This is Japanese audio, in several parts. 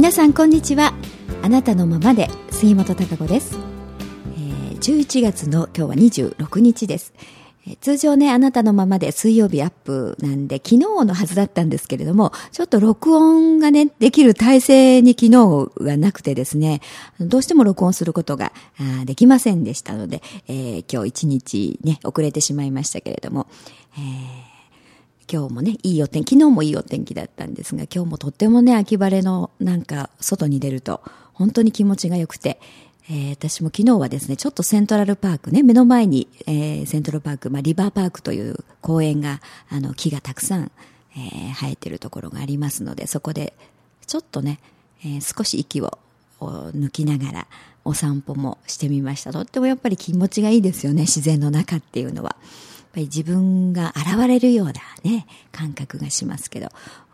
皆さんこんにちは。あなたのままで杉本孝子です、えー、11月の今日は26日です。え通常ね、あなたのままで水曜日アップなんで、昨日のはずだったんですけれども、ちょっと録音がね、できる体制に昨日がなくてですね、どうしても録音することができませんでしたので、えー、今日一日ね、遅れてしまいましたけれども、えー、今日もね、いいお天気、昨日もいいお天気だったんですが、今日もとってもね、秋晴れのなんか外に出ると、本当に気持ちが良くて、えー、私も昨日はですね、ちょっとセントラルパークね、目の前に、えー、セントラルパーク、まあ、リバーパークという公園が、あの、木がたくさん、えー、生えてるところがありますので、そこで、ちょっとね、えー、少し息を抜きながら、お散歩もしてみました。とってもやっぱり気持ちがいいですよね、自然の中っていうのは。っぱり自分が現れるようなね、感覚がしますけど、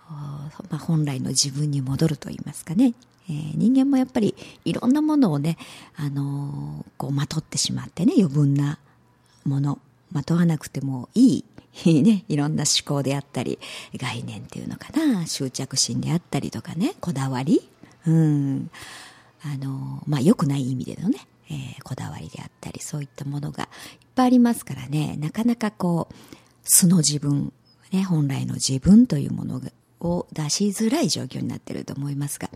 まあ、本来の自分に戻ると言いますかね、えー、人間もやっぱりいろんなものをね、あのー、こうまとってしまってね、余分なもの、まとわなくてもいい、ね、いろんな思考であったり、概念っていうのかな、執着心であったりとかね、こだわり、うん、あのー、まあ、良くない意味でのね、えー、こだわりであったり、そういったものがいっぱいありますからね、なかなかこう、素の自分、ね、本来の自分というものを出しづらい状況になってると思いますが、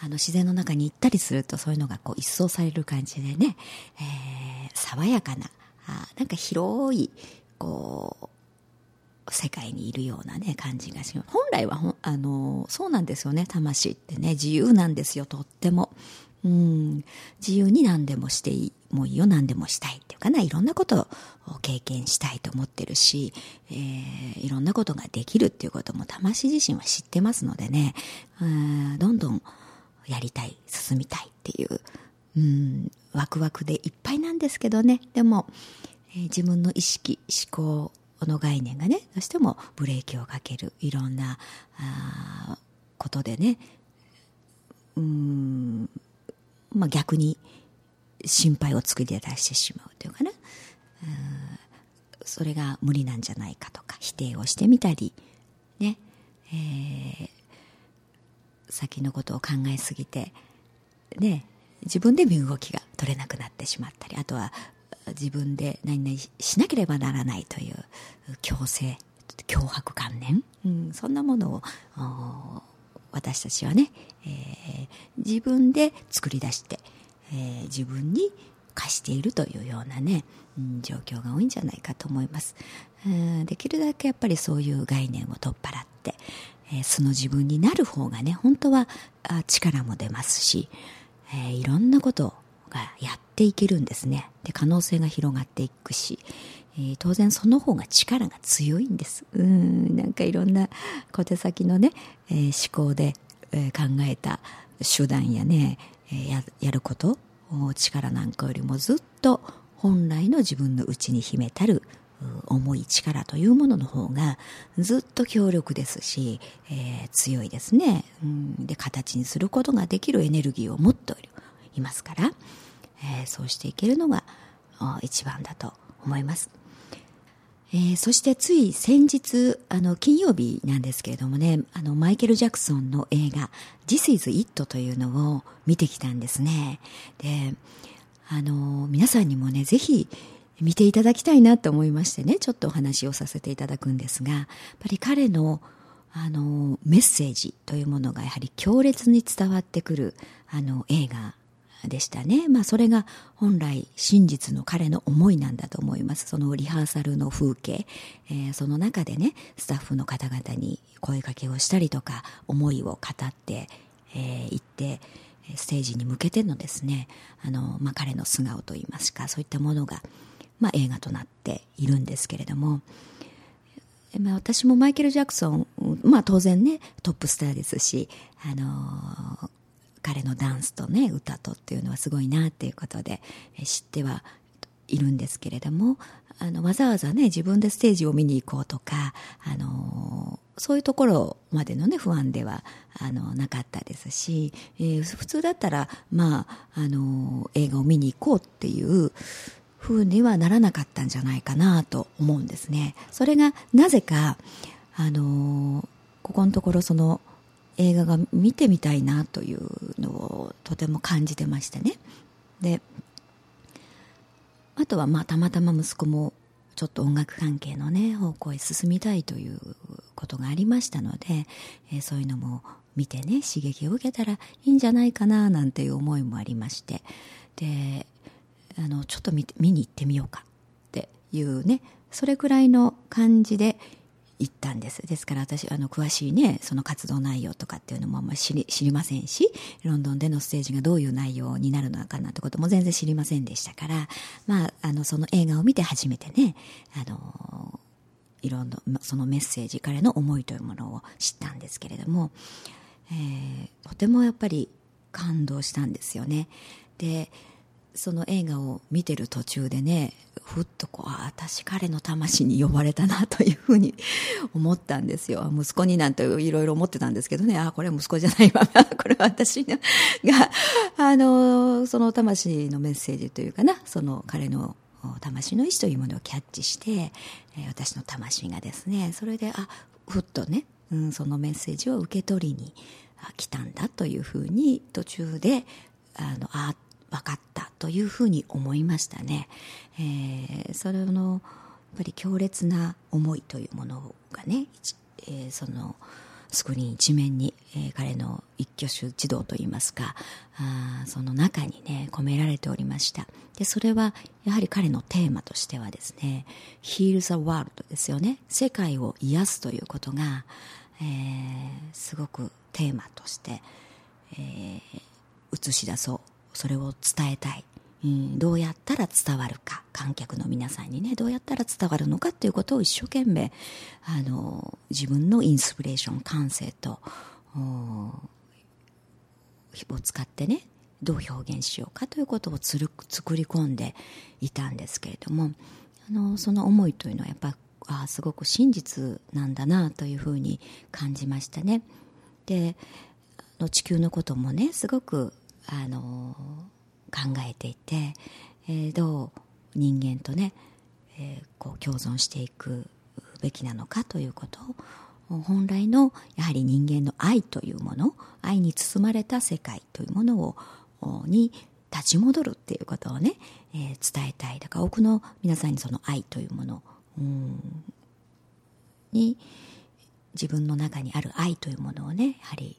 あの自然の中に行ったりするとそういうのがこう一掃される感じでね、えー、爽やかな、あなんか広い、こう、世界にいるようなね、感じがします。本来は、あの、そうなんですよね、魂ってね、自由なんですよ、とっても。うん、自由に何でもしていい、もういいよ、何でもしたいっていうかな、いろんなことを経験したいと思ってるし、えー、いろんなことができるっていうことも魂自身は知ってますのでね、うん、どんどんやりたい、進みたいっていう、うん、ワクワクでいっぱいなんですけどね、でも、えー、自分の意識、思考の概念がね、どうしてもブレーキをかける、いろんな、あことでね、うん、まあ、逆に心配を作り出してしまうというかな、それが無理なんじゃないかとか否定をしてみたりね、えー、先のことを考えすぎてね自分で身動きが取れなくなってしまったりあとは自分で何々しなければならないという強制脅迫観念、うん、そんなものを私たちはね、えー、自分で作り出して、えー、自分に貸しているというようなね、うん、状況が多いんじゃないかと思います、えー、できるだけやっぱりそういう概念を取っ払って、えその自分になる方がね本当は力も出ますし、えいろんなことをがやっていけるんですね。で可能性が広がっていくし、えー、当然その方が力が強いんです。うん、なんかいろんな小手先のね、えー、思考で、えー、考えた手段やね、え、ややること力なんかよりもずっと本来の自分の内に秘めたる重い力というものの方がずっと強力ですし、えー、強いですね、うん、で形にすることができるエネルギーを持っていますから、えー、そうしていけるのが一番だと思います。えー、そしてつい先日、あの、金曜日なんですけれどもね、あの、マイケル・ジャクソンの映画、This is It というのを見てきたんですね。で、あの、皆さんにもね、ぜひ見ていただきたいなと思いましてね、ちょっとお話をさせていただくんですが、やっぱり彼の、あの、メッセージというものがやはり強烈に伝わってくる、あの、映画でしたね。まあそれが本来真実の彼の思いなんだと思います。そのリハーサルの風景、えー、その中でね、スタッフの方々に声かけをしたりとか、思いを語って、えー、って、ステージに向けてのですね、あの、まあ彼の素顔といいますか、そういったものが、まあ映画となっているんですけれども、まあ、私もマイケル・ジャクソン、まあ当然ね、トップスターですし、あの彼のダンスとね歌とっていうのはすごいなっていうことで知ってはいるんですけれどもあのわざわざね自分でステージを見に行こうとかあのそういうところまでのね不安ではあのなかったですし、えー、普通だったらまああの映画を見に行こうっていう風にはならなかったんじゃないかなと思うんですね。それがなぜかあのここのところその映画が見てみたいなというのをとても感じてましてね。であとはまあたまたま息子もちょっと音楽関係のね方向へ進みたいということがありましたので、えー、そういうのも見てね刺激を受けたらいいんじゃないかななんていう思いもありまして。であのちょっと見見に行ってみようかっていうねそれくらいの感じで行ったんです。ですから私あの詳しいねその活動内容とかっていうのもあんまり知り知りませんしロンドンでのステージがどういう内容になるのかなってことも全然知りませんでしたからまああのその映画を見て初めてねあのいろんなそのメッセージ彼の思いというものを知ったんですけれども、えー、とてもやっぱり感動したんですよね。でその映画を見てる途中でねふっとこうああ私彼の魂に呼ばれたなというふうに思ったんですよ。息子になんていろいろ思ってたんですけどね。ああこれは息子じゃないわ。これは私があのその魂のメッセージというかな。その彼の魂の意志というものをキャッチして、私の魂がですねそれであふっとね、うん、そのメッセージを受け取りに来たんだというふうに途中であのあ分かったというふうに思いましたね、えー、それのやっぱり強烈な思いというものがね、えー、そのスクリーン一面に、えー、彼の一挙手一動といいますかあその中にね込められておりました。でそれはやはり彼のテーマとしてはですね「Heal the World」ですよね。世界を癒すということが、えー、すごくテーマとして、えー、映し出そうそれを伝えたい、うん、どうやったら伝わるか観客の皆さんにねどうやったら伝わるのかっていうことを一生懸命あの自分のインスピレーション感性とを使ってねどう表現しようかということをつる作り込んでいたんですけれどもあのその思いというのはやっぱあすごく真実なんだなというふうに感じましたね。で地球のこともねすごくあの考えていて、えー、どう人間とね、えー、こう共存していくべきなのかということを本来のやはり人間の愛というもの愛に包まれた世界というものをに立ち戻るっていうことをね、えー、伝えたい。だから多くの皆さんにその愛というものうに自分の中にある愛というものをねやはり、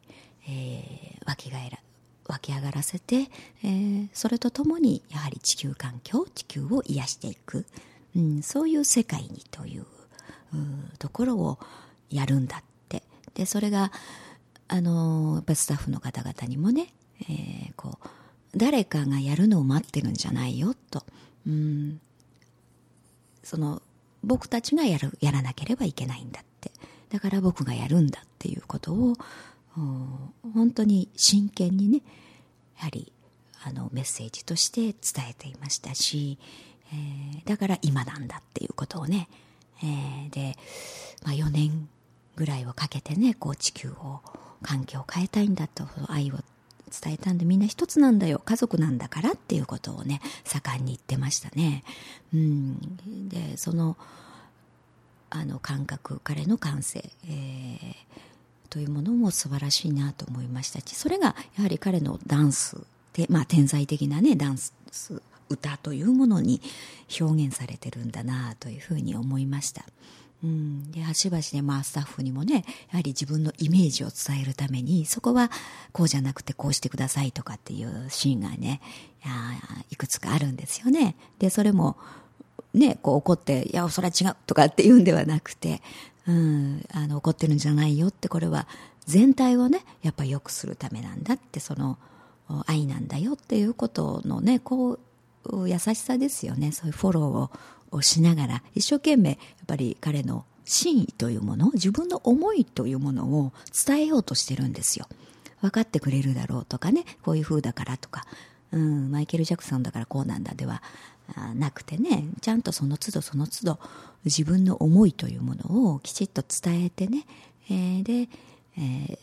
えー、分けがえら湧き上がらせて、えー、それとともにやはり地球環境地球を癒していく、うん、そういう世界にというところをやるんだって。でそれがあのー、やっぱスタッフの方々にもね、えー、こう誰かがやるのを待ってるんじゃないよと、うん、その僕たちがやるやらなければいけないんだって。だから僕がやるんだっていうことを本当に真剣にねやはりあのメッセージとして伝えていましたし、えー、だから今なんだっていうことをね、えー、で、まあ、4年ぐらいをかけてねこう地球を環境を変えたいんだと愛を伝えたんでみんな一つなんだよ家族なんだからっていうことをね盛んに言ってましたね。うん、でそのあの感覚彼の感性、えー、というものも素晴らしいなと思いましたしそれがやはり彼のダンスで、まあ、天才的なねダンス歌というものに表現されてるんだなというふうに思いました。うん、で端々でまあスタッフにもねやはり自分のイメージを伝えるためにそこはこうじゃなくてこうしてくださいとかっていうシーンがねいくつかあるんですよね。でそれもねこう怒って「いやそれは違う」とかって言うんではなくてうん、あの怒ってるんじゃないよってこれは全体をねやっぱ良くするためなんだってその愛なんだよっていうことのねこう優しさですよね。そういうフォローをしながら一生懸命やっぱり彼の真意というもの自分の思いというものを伝えようとしてるんですよ。分かってくれるだろうとかねこういう風だからとか、うん、マイケル・ジャクソンだからこうなんだではなくてねちゃんとその都度その都度自分の思いというものをきちっと伝えてね、えー、で、えー、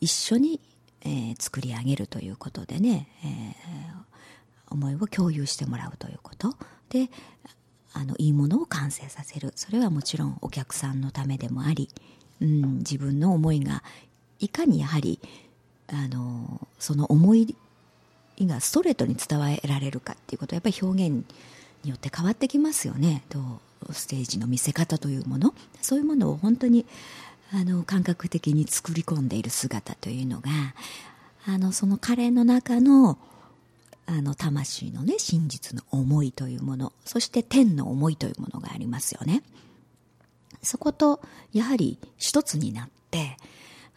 一緒に、えー、作り上げるということでね、え思いを共有してもらうということ。であのいいものを完成させる。それはもちろんお客さんのためでもあり、うん、自分の思いがいかにやはりあのその思いがストレートに伝えられるかっていうことはやっぱり表現によって変わってきますよね。どうステージの見せ方というもの。そういうものを本当にあの感覚的に作り込んでいる姿というのがあのその彼の中のあの魂のね真実の思いというもの。そして天の思いというものがありますよね。そことやはり一つになって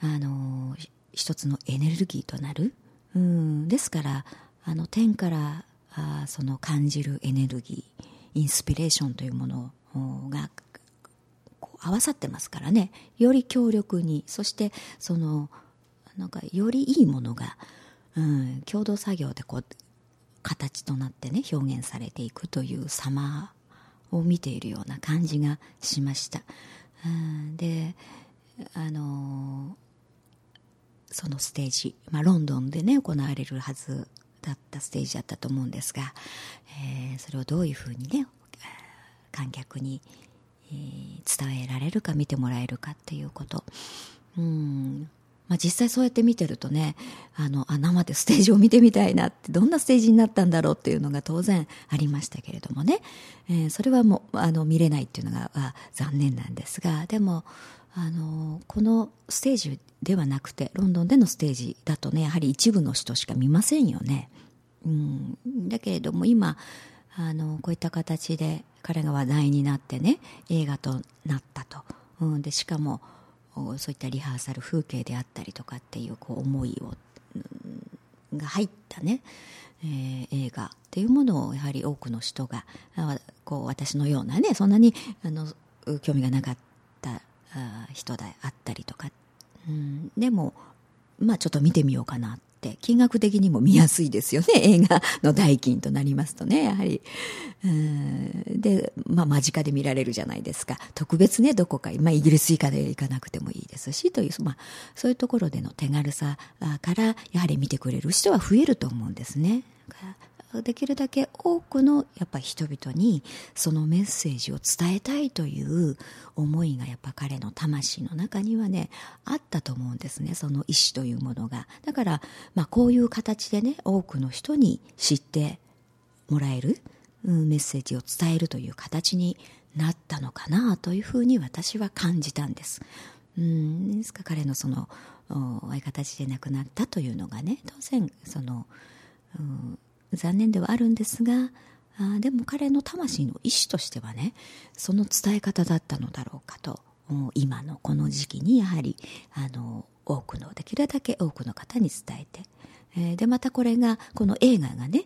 あの一つのエネルギーとなるうん。ですからあの天からあその感じるエネルギーインスピレーションというものが合わさってますからね。より強力にそしてそのなんかよりいいものが、うん、共同作業でこう形となってね表現されていくという様を見ているような感じがしました、うん、であのそのステージ、まあ、ロンドンでね行われるはずだったステージだったと思うんですが、えー、それをどういうふうにね観客に、えー、伝えられるか見てもらえるかっていうこと。うん。まあ、実際そうやって見てるとねあのあ生でステージを見てみたいなってどんなステージになったんだろうっていうのが当然ありましたけれどもね、えー、それはもうあの見れないっていうのが残念なんですがでもあのこのステージではなくてロンドンでのステージだとねやはり一部の人しか見ませんよね。うん、だけれども今あのこういった形で彼が話題になってね映画となったと、うん、でしかもそういったリハーサル風景であったりとかっていうこう思いを、うん、が入ったね、えー、映画っていうものをやはり多くの人がこう私のようなねそんなにあの興味がなかった人であったりとか、うん、でもまあちょっと見てみようかなって。金額的にも見やすいですよね。映画の代金となりますとねやはり。で、まあ、間近で見られるじゃないですか。特別ねどこか、まあ、イギリス以下で行かなくてもいいですしという、まあ、そういうところでの手軽さからやはり見てくれる人は増えると思うんですね。できるだけ多くのやっぱ人々にそのメッセージを伝えたいという思いがやっぱ彼の魂の中にはねあったと思うんですねその意志というものがだから、まあ、こういう形でね多くの人に知ってもらえる、うん、メッセージを伝えるという形になったのかなというふうに私は感じたんです。うんですか彼のそのああいう形で亡くなったというのがね当然その、うん残念ではあるんですがあでも彼の魂の意志としてはねその伝え方だったのだろうかと今のこの時期にやはりあの多くのできるだけ多くの方に伝えて、えー、でまたこれがこの映画がね、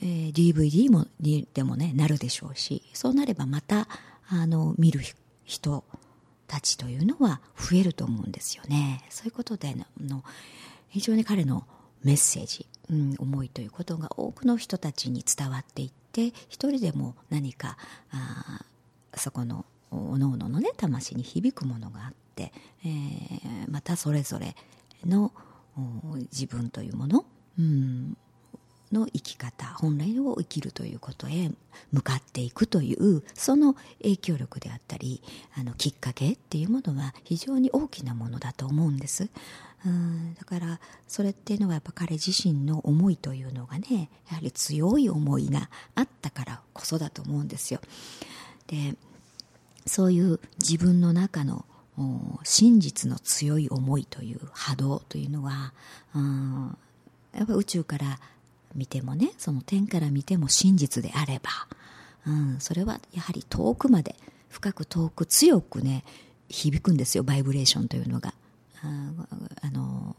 えー、DVD もにでもねなるでしょうしそうなればまたあの見る人たちというのは増えると思うんですよね。そういうことでの非常に彼のメッセージうん、思いということが多くの人たちに伝わっていって一人でも何かあそこのおのおののね魂に響くものがあって、えー、またそれぞれの自分というもの、うん、の生き方本来を生きるということへ向かっていくというその影響力であったりあのきっかけっていうものは非常に大きなものだと思うんです。うんだからそれっていうのはやっぱ彼自身の思いというのがねやはり強い思いがあったからこそだと思うんですよ。でそういう自分の中の真実の強い思いという波動というのは、うん、やっぱ宇宙から見てもねその天から見ても真実であれば、うん、それはやはり遠くまで深く遠く強くね響くんですよバイブレーションというのが。あの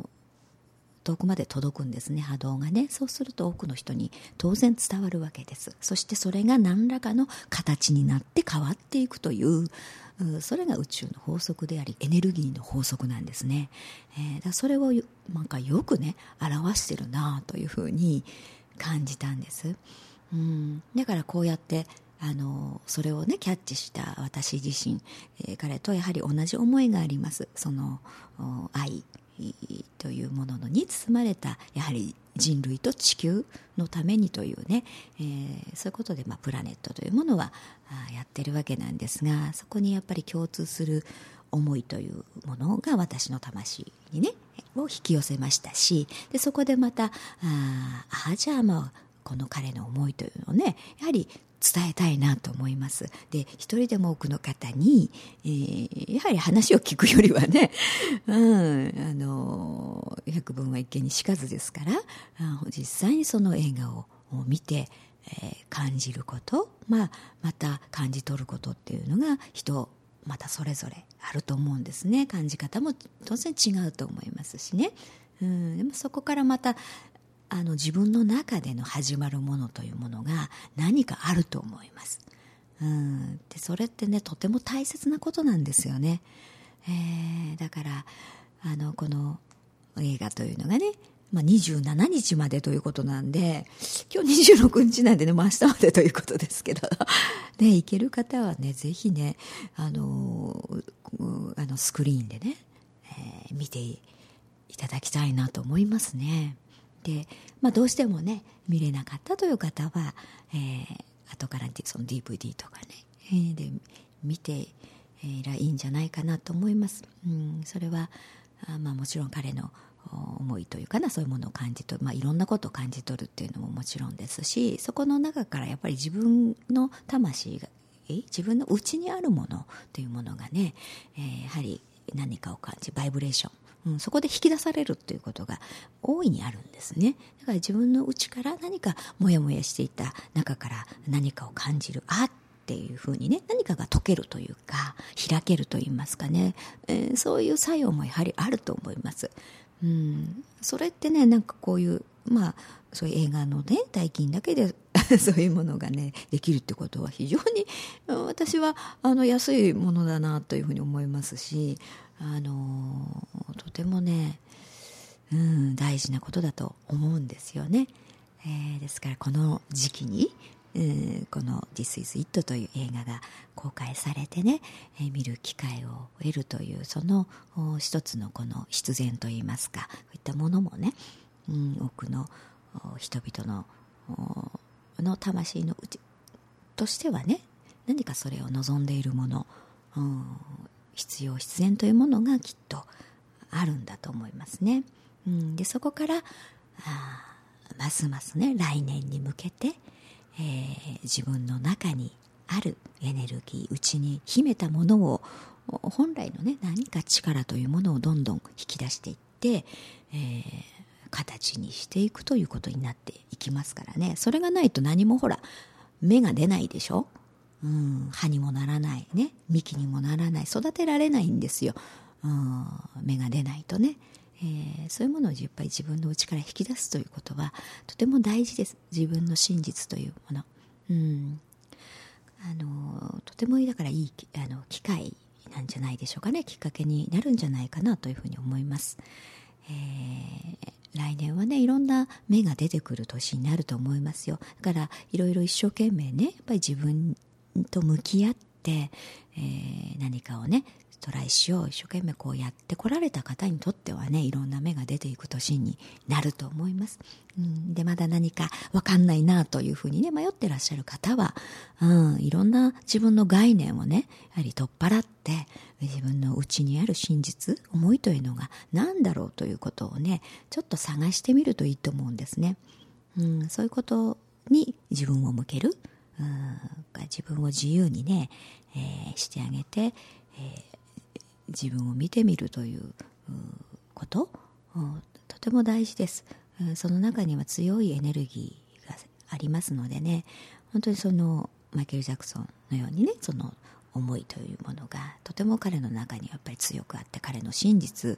遠くまで届くんですね。波動がね。そうすると多くの人に当然伝わるわけです。そしてそれが何らかの形になって変わっていくというそれが宇宙の法則でありエネルギーの法則なんですね、えー、だそれをなんかよくね表してるなというふうに感じたんです、うん、だからこうやってあのそれをねキャッチした私自身、えー、彼とやはり同じ思いがあります。その愛。というもののに包まれたやはり人類と地球のためにというね、えー、そういうことで、まあ、プラネットというものはやってるわけなんですがそこにやっぱり共通する思いというものが私の魂にねを引き寄せましたしでそこでまたああじゃあまあこの彼の思いというのをねやはり伝えたいなと思います。で、一人でも多くの方に、えー、やはり話を聞くよりはね、うん、あの、百聞は一見にしかずですから、実際にその映画を見て、えー、感じること、まあ、また感じ取ることっていうのが人またそれぞれあると思うんですね感じ方も当然違うと思いますしね、うん、でもそこからまたあの自分の中での始まるものというものが何かあると思います。うん、でそれってねとても大切なことなんですよね。えー、だからあのこの映画というのがね、まあ、27日までということなんで今日26日なんでね、まあ、明日までということですけど、ね、行ける方はねぜひねあのあのスクリーンでね、えー、見ていただきたいなと思いますね。で、まあ、どうしてもね見れなかったという方は、えー、後からその DVD とかね、えー、で見ていらいいんじゃないかなと思います、うん、それはあ、まあ、もちろん彼の思いというかなそういうものを感じ取る、まあ、いろんなことを感じ取るっていうのももちろんですしそこの中からやっぱり自分の魂が自分の内にあるものというものがね、えー、やはり何かを感じバイブレーションうん、そこで引き出されるっていうことが大いにあるんですね。だから自分の内から何かモヤモヤしていた中から何かを感じるあっていうふうにね何かが解けるというか開けるといいますかね、えー、そういう作用もやはりあると思います、うん、それってねなんかこういうまあそういう映画のね代金だけで そういうものがねできるってことは非常に私はあの安いものだなというふうに思いますしあのとてもね、うん、大事なことだと思うんですよね、えー、ですからこの時期に、えー、この「This is It」という映画が公開されてね、えー、見る機会を得るというその一つのこの必然といいますかこういったものもね、うん、多くの人々のの魂のうちとしてはね何かそれを望んでいるもの、うん、必要必然というものがきっとあるんだと思いますね。うん、でそこからあますますね来年に向けて、えー、自分の中にあるエネルギーうちに秘めたものを本来のね何か力というものをどんどん引き出していって、えー、形にしていくということになっていきますからね。それがないと何もほら芽が出ないでしょ？うん、葉にもならないね。幹にもならない。育てられないんですよ、うん、芽が出ないとね、えー、そういうものをやっぱり自分の内から引き出すということはとても大事です。自分の真実というもの、うん、あのとてもだからいいあの機会なんじゃないでしょうかね。きっかけになるんじゃないかなというふうに思います、えー来年はねいろんな芽が出てくる年になると思いますよ。だからいろいろ一生懸命ねやっぱり自分と向き合って、えー、何かをねトライしよう一生懸命こうやってこられた方にとってはねいろんな芽が出ていく年になると思います、うん、でまだ何か分かんないなというふうにね迷ってらっしゃる方は、うん、いろんな自分の概念をねやはり取っ払って自分の内にある真実思いというのが何だろうということをねちょっと探してみるといいと思うんですね、うん、そういうことに自分を向ける。うん。自分を自由にね、えー、してあげて、えー、自分を見てみるということうんとても大事です。うんその中には強いエネルギーがありますのでね本当にそのマイケル・ジャクソンのようにねその思いというものがとても彼の中にやっぱり強くあって彼の真実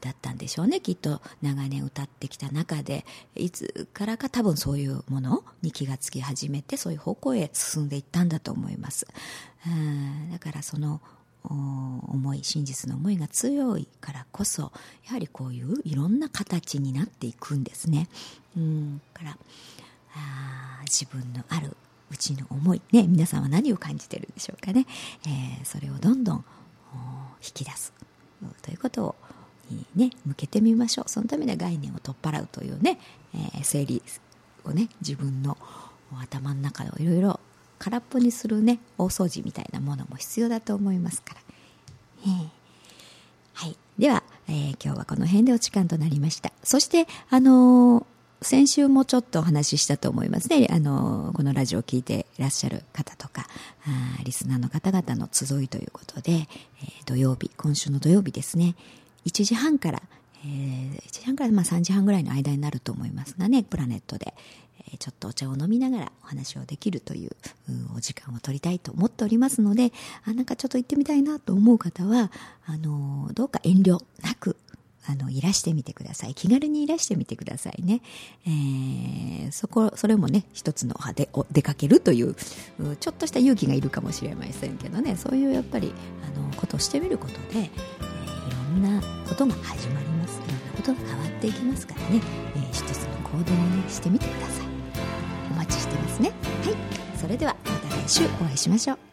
だったんでしょうね。きっと長年歌ってきた中で。いつからか多分そういうものに気がつき始めてそういう方向へ進んでいったんだと思います。だからその思い真実の思いが強いからこそやはりこういういろんな形になっていくんですね。うん。からあ自分のあるうちの思い。ね皆さんは何を感じてるんでしょうかね、えー、それをどんどん引き出す。ということをね向けてみましょうそのためには概念を取っ払うというね、えー、整理をね自分の頭の中をいろいろ空っぽにするね大掃除みたいなものも必要だと思いますから、えはい。では、えー、今日はこの辺でお時間となりました。そして、あの先週もちょっとお話ししたと思いますね。あの、このラジオを聞いていらっしゃる方とか、あリスナーの方々の集いということで、えー、土曜日、今週の土曜日ですね、1時半から、えー、1時半からまあ3時半ぐらいの間になると思いますがね、プラネットで、えー、ちょっとお茶を飲みながらお話をできるというお時間を取りたいと思っておりますので、あ、なんかちょっと行ってみたいなと思う方は、あの、どうか遠慮なく、あの、いらしてみてください。気軽にいらしてみてくださいね。えー、そこ、それもね、一つの派でお出かけるという、ちょっとした勇気がいるかもしれませんけどね、そういうやっぱり、あの、ことをしてみることで、んなことが始まります。いろんなことが変わっていきますからね、えー、一つの行動をね、してみてください。お待ちしてますね。はい。それでは、また来週お会いしましょう。